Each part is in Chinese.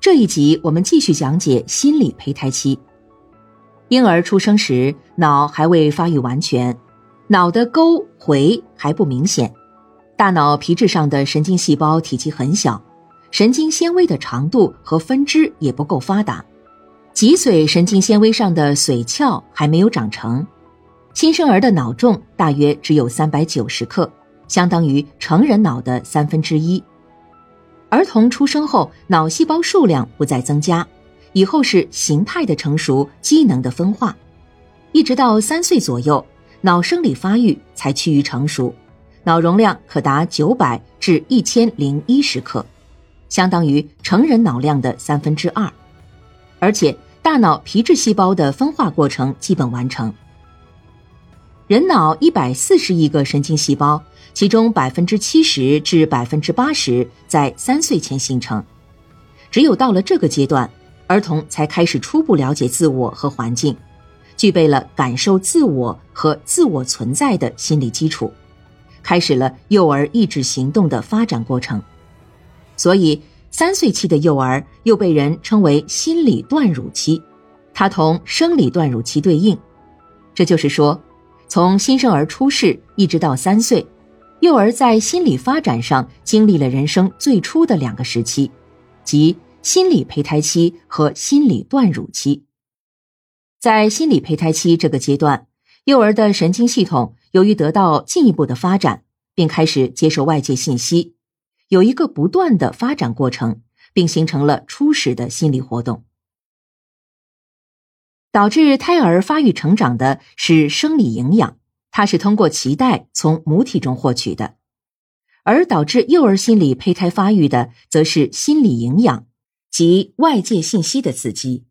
这一集我们继续讲解心理胚胎期。婴儿出生时，脑还未发育完全，脑的沟回还不明显，大脑皮质上的神经细胞体积很小，神经纤维的长度和分支也不够发达，脊髓神经纤维上的髓鞘还没有长成。新生儿的脑重大约只有三百九十克，相当于成人脑的三分之一。儿童出生后，脑细胞数量不再增加，以后是形态的成熟、机能的分化，一直到三岁左右，脑生理发育才趋于成熟，脑容量可达九百至一千零一十克，相当于成人脑量的三分之二，而且大脑皮质细胞的分化过程基本完成。人脑一百四十亿个神经细胞。其中百分之七十至百分之八十在三岁前形成，只有到了这个阶段，儿童才开始初步了解自我和环境，具备了感受自我和自我存在的心理基础，开始了幼儿意志行动的发展过程。所以，三岁期的幼儿又被人称为心理断乳期，它同生理断乳期对应。这就是说，从新生儿出世一直到三岁。幼儿在心理发展上经历了人生最初的两个时期，即心理胚胎期和心理断乳期。在心理胚胎期这个阶段，幼儿的神经系统由于得到进一步的发展，并开始接受外界信息，有一个不断的发展过程，并形成了初始的心理活动。导致胎儿发育成长的是生理营养。它是通过脐带从母体中获取的，而导致幼儿心理胚胎发育的，则是心理营养及外界信息的刺激。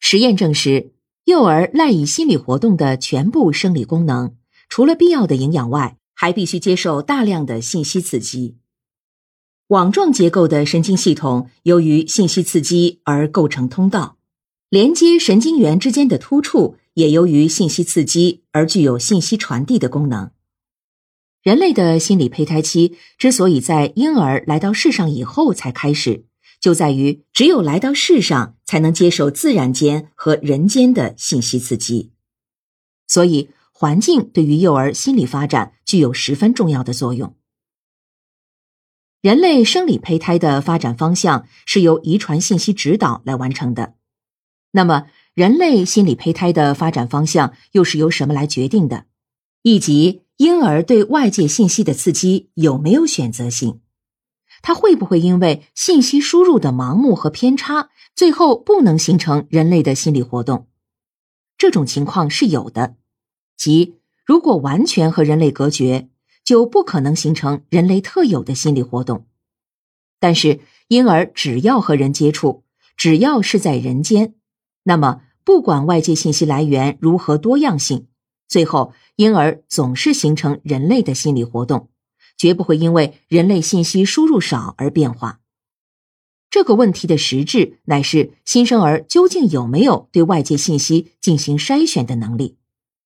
实验证实，幼儿赖以心理活动的全部生理功能，除了必要的营养外，还必须接受大量的信息刺激。网状结构的神经系统由于信息刺激而构成通道，连接神经元之间的突触。也由于信息刺激而具有信息传递的功能。人类的心理胚胎期之所以在婴儿来到世上以后才开始，就在于只有来到世上才能接受自然间和人间的信息刺激，所以环境对于幼儿心理发展具有十分重要的作用。人类生理胚胎的发展方向是由遗传信息指导来完成的，那么。人类心理胚胎的发展方向又是由什么来决定的？以及婴儿对外界信息的刺激有没有选择性？他会不会因为信息输入的盲目和偏差，最后不能形成人类的心理活动？这种情况是有的，即如果完全和人类隔绝，就不可能形成人类特有的心理活动。但是婴儿只要和人接触，只要是在人间。那么，不管外界信息来源如何多样性，最后婴儿总是形成人类的心理活动，绝不会因为人类信息输入少而变化。这个问题的实质乃是新生儿究竟有没有对外界信息进行筛选的能力。